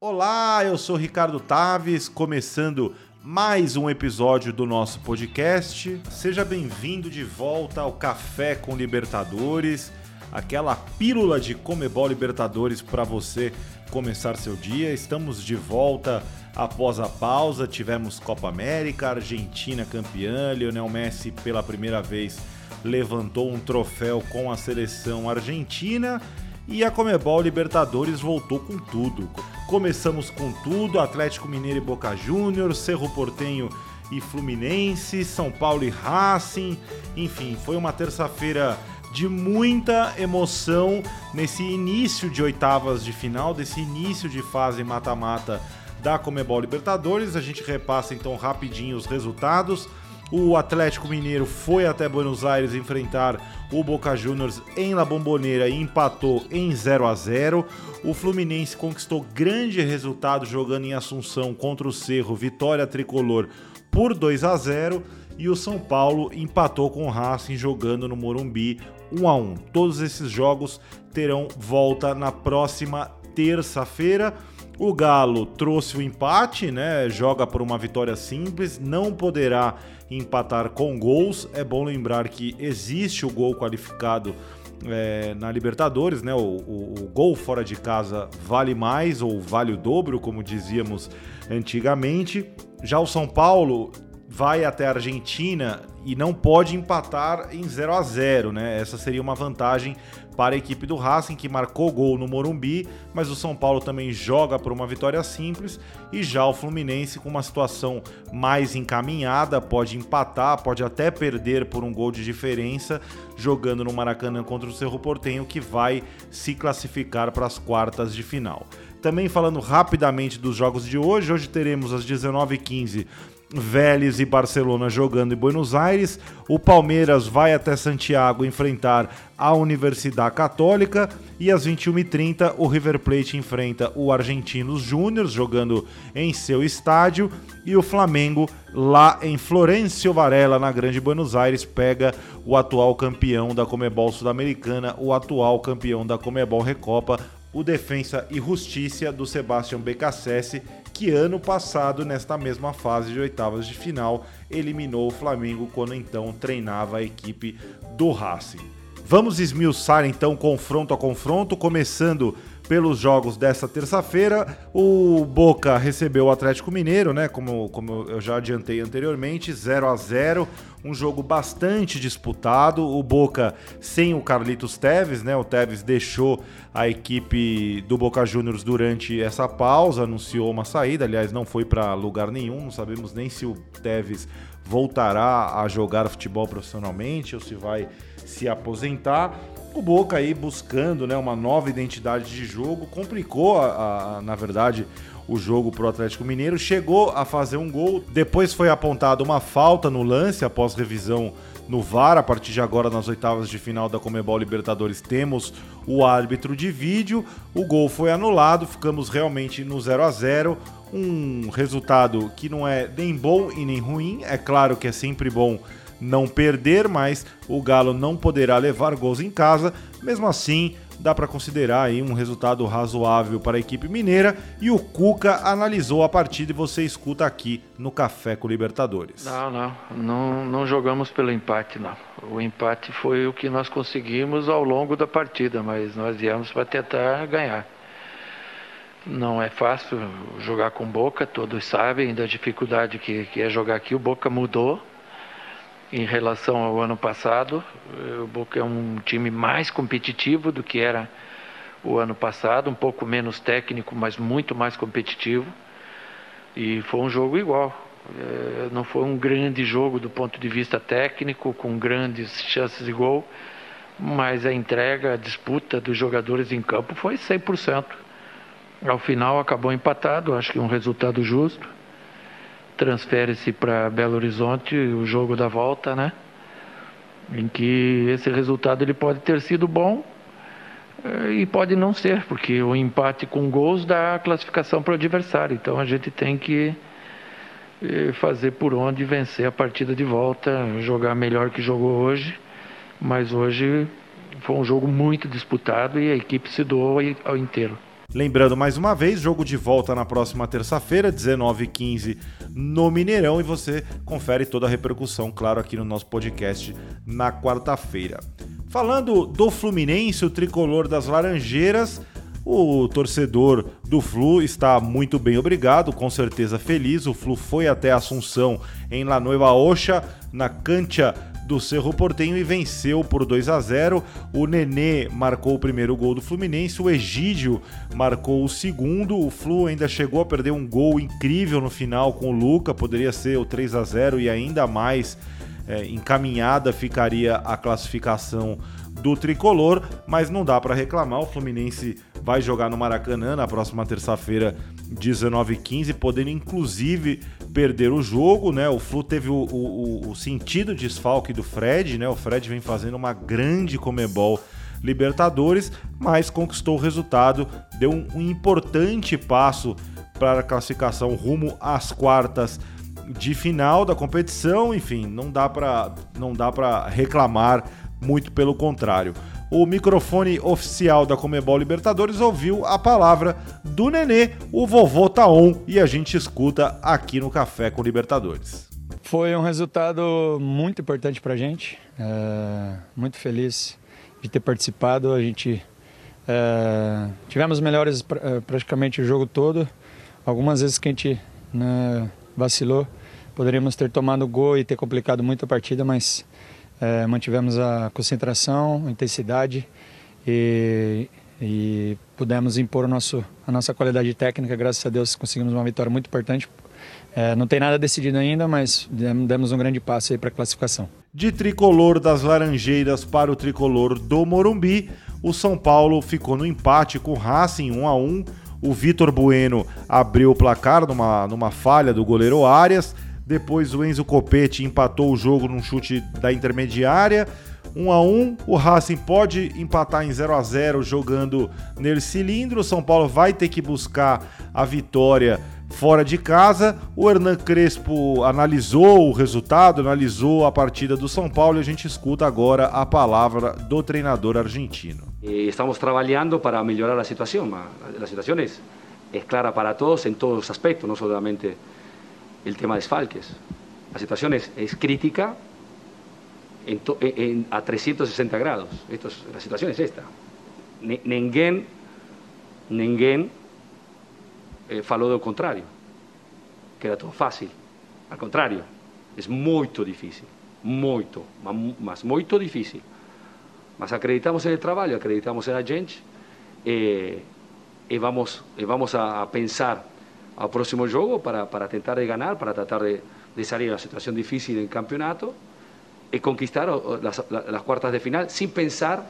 Olá, eu sou Ricardo Taves, começando mais um episódio do nosso podcast. Seja bem-vindo de volta ao Café com Libertadores, aquela pílula de Comebol Libertadores para você começar seu dia. Estamos de volta após a pausa, tivemos Copa América, Argentina campeã, Lionel Messi pela primeira vez levantou um troféu com a seleção argentina e a Comebol Libertadores voltou com tudo. Começamos com tudo: Atlético Mineiro e Boca Juniors, Cerro Portenho e Fluminense, São Paulo e Racing. Enfim, foi uma terça-feira de muita emoção nesse início de oitavas de final, desse início de fase mata-mata da Comebol Libertadores. A gente repassa então rapidinho os resultados. O Atlético Mineiro foi até Buenos Aires enfrentar o Boca Juniors em La Bombonera e empatou em 0 a 0. O Fluminense conquistou grande resultado jogando em Assunção contra o Cerro, vitória tricolor por 2 a 0 e o São Paulo empatou com o Racing jogando no Morumbi 1 a 1. Todos esses jogos terão volta na próxima terça-feira. O Galo trouxe o empate, né? Joga por uma vitória simples, não poderá empatar com gols. É bom lembrar que existe o gol qualificado é, na Libertadores, né? O, o, o, gol fora de casa vale mais ou vale o dobro, como dizíamos antigamente. Já o São Paulo vai até a Argentina e não pode empatar em 0 a 0, né? Essa seria uma vantagem para a equipe do Racing, que marcou gol no Morumbi, mas o São Paulo também joga por uma vitória simples, e já o Fluminense, com uma situação mais encaminhada, pode empatar, pode até perder por um gol de diferença, jogando no Maracanã contra o Cerro Portenho, que vai se classificar para as quartas de final. Também falando rapidamente dos jogos de hoje, hoje teremos às 19h15 Vélez e Barcelona jogando em Buenos Aires. O Palmeiras vai até Santiago enfrentar a Universidade Católica. E às 21h30, o River Plate enfrenta o Argentinos Júnior jogando em seu estádio. E o Flamengo, lá em Florencio Varela, na Grande Buenos Aires, pega o atual campeão da Comebol Sul-Americana, o atual campeão da Comebol Recopa, o Defensa e Justiça do Sebastião Becassese que ano passado, nesta mesma fase de oitavas de final, eliminou o Flamengo quando então treinava a equipe do Racing. Vamos esmiuçar então confronto a confronto, começando pelos jogos dessa terça-feira. O Boca recebeu o Atlético Mineiro, né? Como, como eu já adiantei anteriormente, 0 a 0 um jogo bastante disputado. O Boca sem o Carlitos Teves, né? O Teves deixou a equipe do Boca Juniors durante essa pausa, anunciou uma saída. Aliás, não foi para lugar nenhum. Não sabemos nem se o Teves voltará a jogar futebol profissionalmente ou se vai se aposentar o Boca aí buscando né, uma nova identidade de jogo, complicou, a, a na verdade, o jogo para o Atlético Mineiro, chegou a fazer um gol, depois foi apontada uma falta no lance após revisão no VAR. A partir de agora, nas oitavas de final da Comebol Libertadores, temos o árbitro de vídeo. O gol foi anulado, ficamos realmente no 0 a 0 Um resultado que não é nem bom e nem ruim. É claro que é sempre bom não perder, mas o Galo não poderá levar gols em casa. Mesmo assim, dá para considerar aí um resultado razoável para a equipe mineira e o Cuca analisou a partida e você escuta aqui no Café com Libertadores. Não, não, não, não jogamos pelo empate, não. O empate foi o que nós conseguimos ao longo da partida, mas nós viemos para tentar ganhar. Não é fácil jogar com Boca, todos sabem da dificuldade que, que é jogar aqui. O Boca mudou, em relação ao ano passado. O Boca é um time mais competitivo do que era o ano passado, um pouco menos técnico, mas muito mais competitivo. E foi um jogo igual. É, não foi um grande jogo do ponto de vista técnico, com grandes chances de gol, mas a entrega, a disputa dos jogadores em campo foi 100%. Ao final acabou empatado, acho que um resultado justo transfere-se para Belo Horizonte o jogo da volta, né? Em que esse resultado ele pode ter sido bom eh, e pode não ser, porque o empate com gols dá a classificação para o adversário. Então a gente tem que eh, fazer por onde vencer a partida de volta, jogar melhor que jogou hoje. Mas hoje foi um jogo muito disputado e a equipe se doou ao inteiro. Lembrando mais uma vez, jogo de volta na próxima terça-feira, 19h15 no Mineirão, e você confere toda a repercussão, claro, aqui no nosso podcast na quarta-feira. Falando do Fluminense, o tricolor das Laranjeiras, o torcedor do Flu está muito bem, obrigado, com certeza feliz. O Flu foi até Assunção em La Nueva Oxa, na cancha do Cerro Portenho e venceu por 2 a 0. O Nenê marcou o primeiro gol do Fluminense, o Egídio marcou o segundo. O Flu ainda chegou a perder um gol incrível no final com o Luca, poderia ser o 3 a 0 e ainda mais é, encaminhada ficaria a classificação do tricolor, mas não dá para reclamar. O Fluminense vai jogar no Maracanã na próxima terça-feira, 19h15, podendo inclusive perder o jogo, né? O Flu teve o, o, o sentido desfalque do Fred, né? O Fred vem fazendo uma grande comebol Libertadores, mas conquistou o resultado, deu um, um importante passo para a classificação rumo às quartas de final da competição. Enfim, não dá para não dá para reclamar muito pelo contrário. O microfone oficial da Comebol Libertadores ouviu a palavra do Nenê, o vovô Taon, e a gente escuta aqui no Café com Libertadores. Foi um resultado muito importante para a gente, é, muito feliz de ter participado. A gente é, tivemos melhores é, praticamente o jogo todo. Algumas vezes que a gente né, vacilou, poderíamos ter tomado gol e ter complicado muito a partida, mas é, mantivemos a concentração, a intensidade e, e pudemos impor nosso, a nossa qualidade técnica. Graças a Deus conseguimos uma vitória muito importante. É, não tem nada decidido ainda, mas demos um grande passo aí para a classificação. De tricolor das Laranjeiras para o tricolor do Morumbi, o São Paulo ficou no empate com o Racing 1 a 1. O Vitor Bueno abriu o placar numa, numa falha do goleiro Arias. Depois o Enzo Copete empatou o jogo num chute da intermediária. 1 a 1 O Racing pode empatar em 0 a 0 jogando nele cilindro. O São Paulo vai ter que buscar a vitória fora de casa. O Hernan Crespo analisou o resultado, analisou a partida do São Paulo e a gente escuta agora a palavra do treinador argentino. Estamos trabalhando para melhorar a situação. A situação é, é clara para todos em todos os aspectos, não somente el tema de desfalques. La situación es, es crítica en to, en, a 360 grados. Esto es, la situación es esta. Ninguém, ninguém eh, falou do contrário, que era todo fácil. Al contrário, é muito difícil, muito, mas muito difícil. Mas acreditamos no trabalho, acreditamos na gente eh, e vamos, e vamos a, a pensar al próximo juego para, para tentar de ganar, para tratar de, de salir de la situación difícil del campeonato y conquistar las, las cuartas de final sin pensar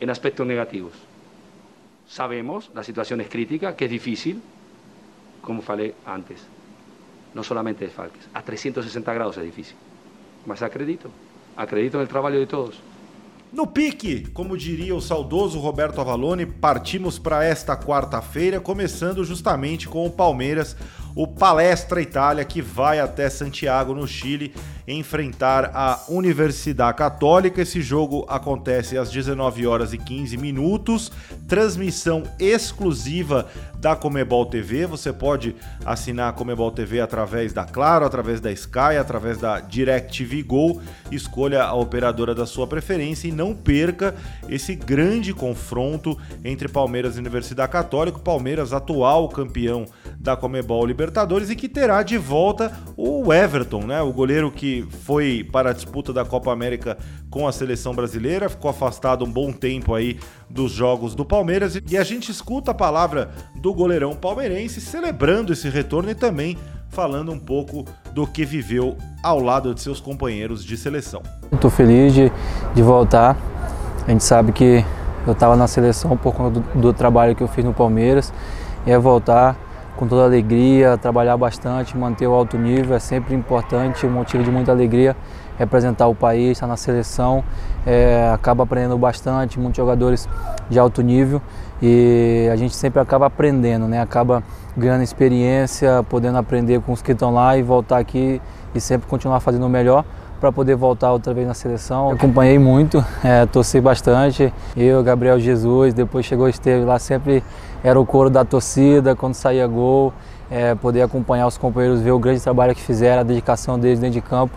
en aspectos negativos. Sabemos, la situación es crítica, que es difícil, como falei antes, no solamente de Falques, a 360 grados es difícil, mas acredito, acredito en el trabajo de todos. No pique, como diria o saudoso Roberto Avalone, partimos para esta quarta-feira, começando justamente com o Palmeiras, o Palestra Itália, que vai até Santiago, no Chile, enfrentar a Universidade Católica. Esse jogo acontece às 19 horas e 15 minutos, transmissão exclusiva da Comebol TV. Você pode assinar a Comebol TV através da Claro, através da Sky, através da DirecTV Go. Escolha a operadora da sua preferência e não perca esse grande confronto entre Palmeiras e Universidade Católica. Palmeiras, atual campeão da Comebol Libertadores e que terá de volta o Everton, né? O goleiro que foi para a disputa da Copa América com a seleção brasileira, ficou afastado um bom tempo aí dos jogos do Palmeiras e a gente escuta a palavra do goleirão palmeirense celebrando esse retorno e também falando um pouco do que viveu ao lado de seus companheiros de seleção. Estou feliz de, de voltar. A gente sabe que eu estava na seleção por conta do, do, trabalho que eu fiz no Palmeiras e é voltar com toda alegria, trabalhar bastante, manter o alto nível é sempre importante, um motivo de muita alegria representar o país, estar na seleção, é, acaba aprendendo bastante, muitos jogadores de alto nível e a gente sempre acaba aprendendo, né? acaba ganhando experiência, podendo aprender com os que estão lá e voltar aqui e sempre continuar fazendo o melhor para poder voltar outra vez na seleção. Eu acompanhei muito, é, torci bastante. Eu, Gabriel Jesus, depois chegou o Esteves lá, sempre era o coro da torcida quando saía gol. É, poder acompanhar os companheiros, ver o grande trabalho que fizeram, a dedicação deles dentro de campo,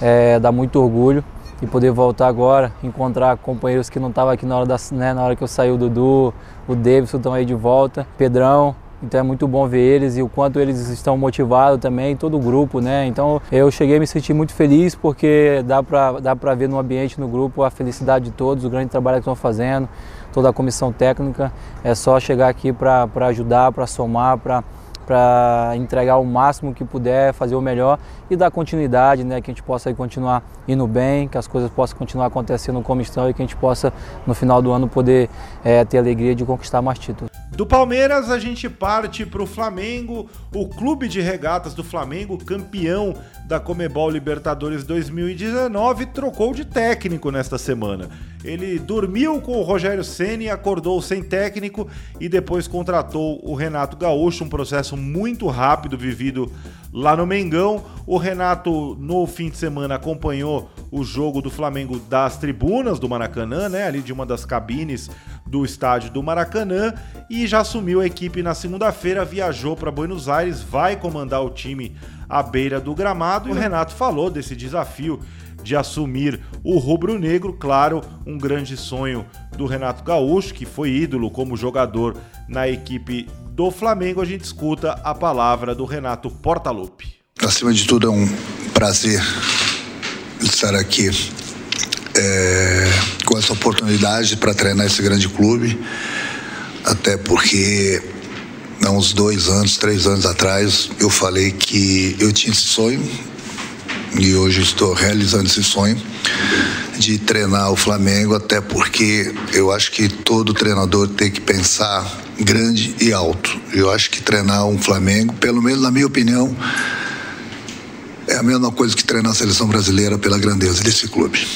é, dá muito orgulho e poder voltar agora, encontrar companheiros que não estavam aqui na hora, da, né, na hora que eu saí, o Dudu, o Davidson estão aí de volta, Pedrão, então é muito bom ver eles e o quanto eles estão motivados também, todo o grupo, né? Então eu cheguei a me sentir muito feliz porque dá para dá pra ver no ambiente, no grupo, a felicidade de todos, o grande trabalho que estão fazendo, toda a comissão técnica. É só chegar aqui para ajudar, para somar, para para entregar o máximo que puder, fazer o melhor e dar continuidade, né, que a gente possa continuar indo bem, que as coisas possam continuar acontecendo como estão e que a gente possa no final do ano poder é, ter a alegria de conquistar mais títulos. Do Palmeiras a gente parte para o Flamengo, o clube de regatas do Flamengo, campeão da Comebol Libertadores 2019, trocou de técnico nesta semana. Ele dormiu com o Rogério Ceni, acordou sem técnico e depois contratou o Renato Gaúcho, um processo muito rápido vivido lá no Mengão. O Renato no fim de semana acompanhou o jogo do Flamengo das tribunas do Maracanã, né, ali de uma das cabines do estádio do Maracanã e já assumiu a equipe na segunda-feira, viajou para Buenos Aires, vai comandar o time à beira do gramado. E o Renato falou desse desafio de assumir o rubro-negro, claro, um grande sonho do Renato Gaúcho, que foi ídolo como jogador na equipe do Flamengo. A gente escuta a palavra do Renato Portaluppi. Acima de tudo, é um prazer estar aqui é, com essa oportunidade para treinar esse grande clube, até porque há uns dois anos, três anos atrás, eu falei que eu tinha esse sonho e hoje estou realizando esse sonho de treinar o Flamengo, até porque eu acho que todo treinador tem que pensar grande e alto. Eu acho que treinar um Flamengo, pelo menos na minha opinião, é a mesma coisa que treinar a seleção brasileira pela grandeza desse clube.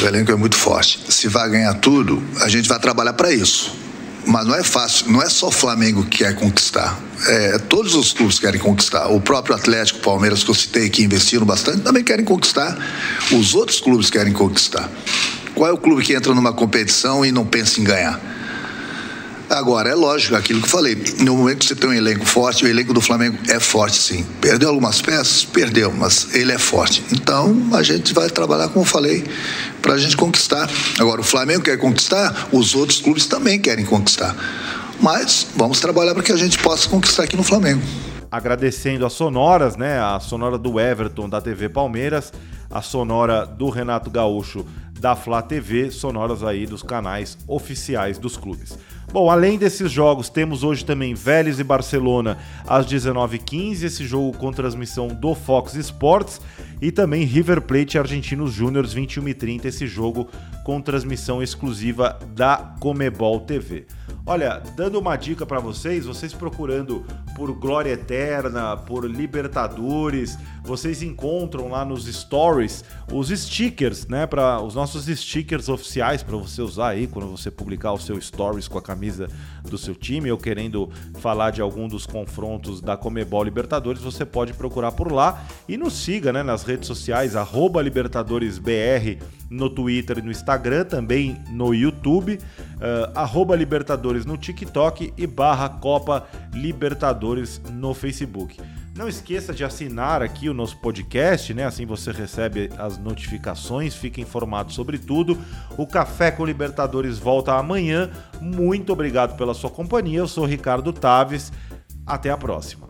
O elenco é muito forte. Se vai ganhar tudo, a gente vai trabalhar para isso. Mas não é fácil, não é só o Flamengo que quer conquistar. É, todos os clubes querem conquistar. O próprio Atlético, Palmeiras, que eu citei, que investiram bastante, também querem conquistar. Os outros clubes querem conquistar. Qual é o clube que entra numa competição e não pensa em ganhar? Agora, é lógico, aquilo que eu falei, no momento que você tem um elenco forte, o elenco do Flamengo é forte sim. Perdeu algumas peças? Perdeu, mas ele é forte. Então, a gente vai trabalhar, como eu falei, para a gente conquistar. Agora, o Flamengo quer conquistar, os outros clubes também querem conquistar. Mas vamos trabalhar para que a gente possa conquistar aqui no Flamengo. Agradecendo as sonoras, né? A sonora do Everton da TV Palmeiras, a sonora do Renato Gaúcho da Flá TV, sonoras aí dos canais oficiais dos clubes. Bom, além desses jogos, temos hoje também Vélez e Barcelona às 19h15, esse jogo com transmissão do Fox Sports, e também River Plate e Argentinos Júniors 21h30, esse jogo com transmissão exclusiva da Comebol TV. Olha, dando uma dica para vocês, vocês procurando por Glória Eterna, por Libertadores, vocês encontram lá nos stories os stickers, né, para os nossos stickers oficiais para você usar aí quando você publicar o seu stories com a camisa do seu time ou querendo falar de algum dos confrontos da Comebol Libertadores, você pode procurar por lá e nos siga, né, nas redes sociais @libertadoresbr no Twitter e no Instagram, também no YouTube, uh, Libertadores no TikTok e barra Copa Libertadores no Facebook. Não esqueça de assinar aqui o nosso podcast, né? Assim você recebe as notificações, fica informado sobre tudo. O Café com Libertadores volta amanhã. Muito obrigado pela sua companhia. Eu sou Ricardo Taves. Até a próxima.